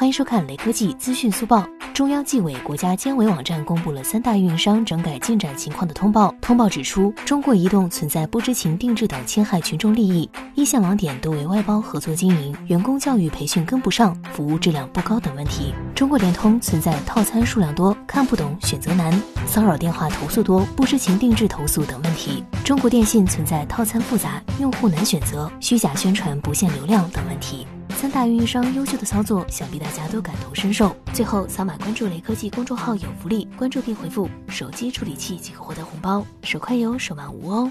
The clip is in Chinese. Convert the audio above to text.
欢迎收看雷科技资讯速报。中央纪委国家监委网站公布了三大运营商整改进展情况的通报。通报指出，中国移动存在不知情定制等侵害群众利益，一线网点多为外包合作经营，员工教育培训跟不上，服务质量不高等问题。中国联通存在套餐数量多、看不懂、选择难、骚扰电话投诉多、不知情定制投诉等问题。中国电信存在套餐复杂、用户难选择、虚假宣传不限流量等问题。三大运营商优秀的操作，想必大家都感同身受。最后扫码关注雷科技公众号有福利，关注并回复“手机处理器”即可获得红包，手快有，手慢无哦。